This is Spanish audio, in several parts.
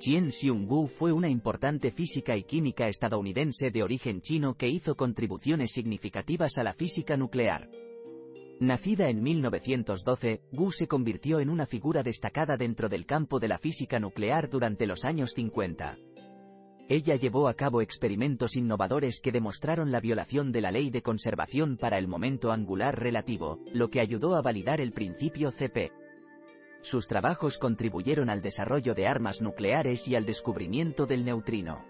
Chien Xiong-gu fue una importante física y química estadounidense de origen chino que hizo contribuciones significativas a la física nuclear. Nacida en 1912, Gu se convirtió en una figura destacada dentro del campo de la física nuclear durante los años 50. Ella llevó a cabo experimentos innovadores que demostraron la violación de la ley de conservación para el momento angular relativo, lo que ayudó a validar el principio CP. Sus trabajos contribuyeron al desarrollo de armas nucleares y al descubrimiento del neutrino.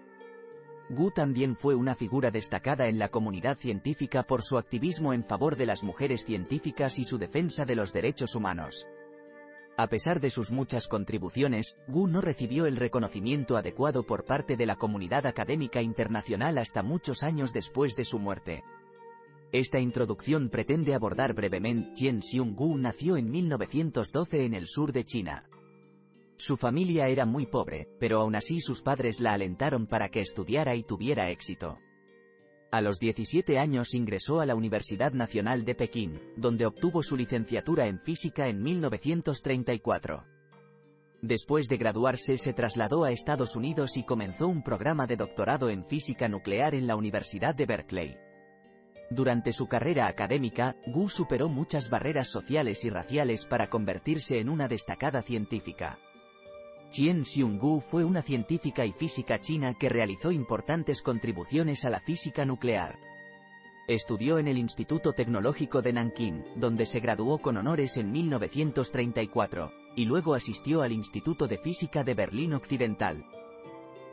Gu también fue una figura destacada en la comunidad científica por su activismo en favor de las mujeres científicas y su defensa de los derechos humanos. A pesar de sus muchas contribuciones, Gu no recibió el reconocimiento adecuado por parte de la comunidad académica internacional hasta muchos años después de su muerte. Esta introducción pretende abordar brevemente Chien Xiong-gu nació en 1912 en el sur de China. Su familia era muy pobre, pero aún así sus padres la alentaron para que estudiara y tuviera éxito. A los 17 años ingresó a la Universidad Nacional de Pekín, donde obtuvo su licenciatura en física en 1934. Después de graduarse se trasladó a Estados Unidos y comenzó un programa de doctorado en física nuclear en la Universidad de Berkeley. Durante su carrera académica, Gu superó muchas barreras sociales y raciales para convertirse en una destacada científica. Chien Xiong-gu fue una científica y física china que realizó importantes contribuciones a la física nuclear. Estudió en el Instituto Tecnológico de Nankín, donde se graduó con honores en 1934, y luego asistió al Instituto de Física de Berlín Occidental.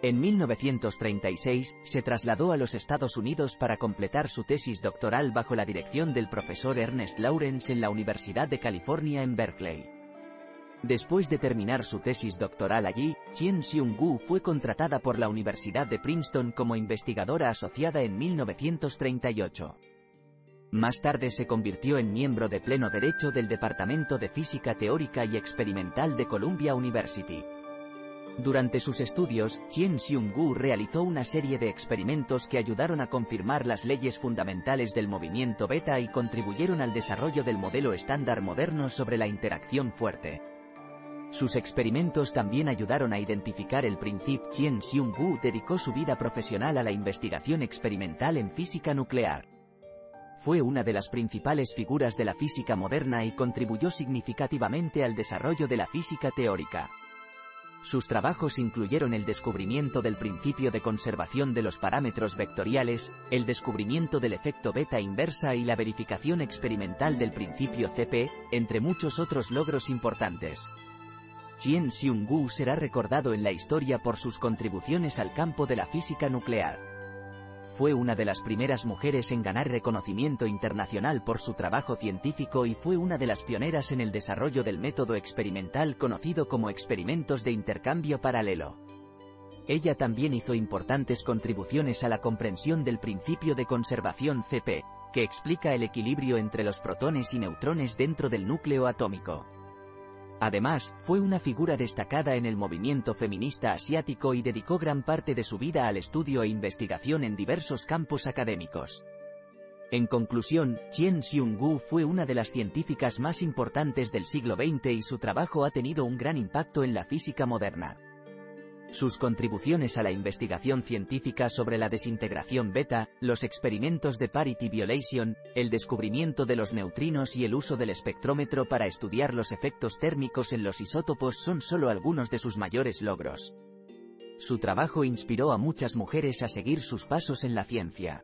En 1936, se trasladó a los Estados Unidos para completar su tesis doctoral bajo la dirección del profesor Ernest Lawrence en la Universidad de California en Berkeley. Después de terminar su tesis doctoral allí, Chien Xiong-gu fue contratada por la Universidad de Princeton como investigadora asociada en 1938. Más tarde se convirtió en miembro de pleno derecho del Departamento de Física Teórica y Experimental de Columbia University. Durante sus estudios, Chien Xiong-gu realizó una serie de experimentos que ayudaron a confirmar las leyes fundamentales del movimiento beta y contribuyeron al desarrollo del modelo estándar moderno sobre la interacción fuerte. Sus experimentos también ayudaron a identificar el principio Chien Xiong-gu dedicó su vida profesional a la investigación experimental en física nuclear. Fue una de las principales figuras de la física moderna y contribuyó significativamente al desarrollo de la física teórica. Sus trabajos incluyeron el descubrimiento del principio de conservación de los parámetros vectoriales, el descubrimiento del efecto beta inversa y la verificación experimental del principio CP, entre muchos otros logros importantes. Chien Xiong-gu será recordado en la historia por sus contribuciones al campo de la física nuclear. Fue una de las primeras mujeres en ganar reconocimiento internacional por su trabajo científico y fue una de las pioneras en el desarrollo del método experimental conocido como experimentos de intercambio paralelo. Ella también hizo importantes contribuciones a la comprensión del principio de conservación CP, que explica el equilibrio entre los protones y neutrones dentro del núcleo atómico. Además, fue una figura destacada en el movimiento feminista asiático y dedicó gran parte de su vida al estudio e investigación en diversos campos académicos. En conclusión, Chien Xiong-gu fue una de las científicas más importantes del siglo XX y su trabajo ha tenido un gran impacto en la física moderna. Sus contribuciones a la investigación científica sobre la desintegración beta, los experimentos de parity violation, el descubrimiento de los neutrinos y el uso del espectrómetro para estudiar los efectos térmicos en los isótopos son solo algunos de sus mayores logros. Su trabajo inspiró a muchas mujeres a seguir sus pasos en la ciencia.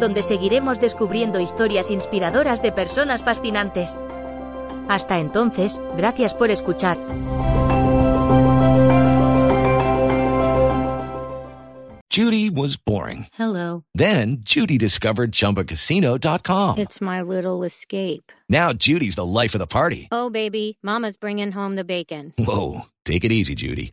donde seguiremos descubriendo historias inspiradoras de personas fascinantes. Hasta entonces, gracias por escuchar. Judy was boring. Hello. Then Judy discovered ChumbaCasino.com. It's my little escape. Now Judy's the life of the party. Oh, baby, Mama's bringing home the bacon. Whoa, take it easy, Judy.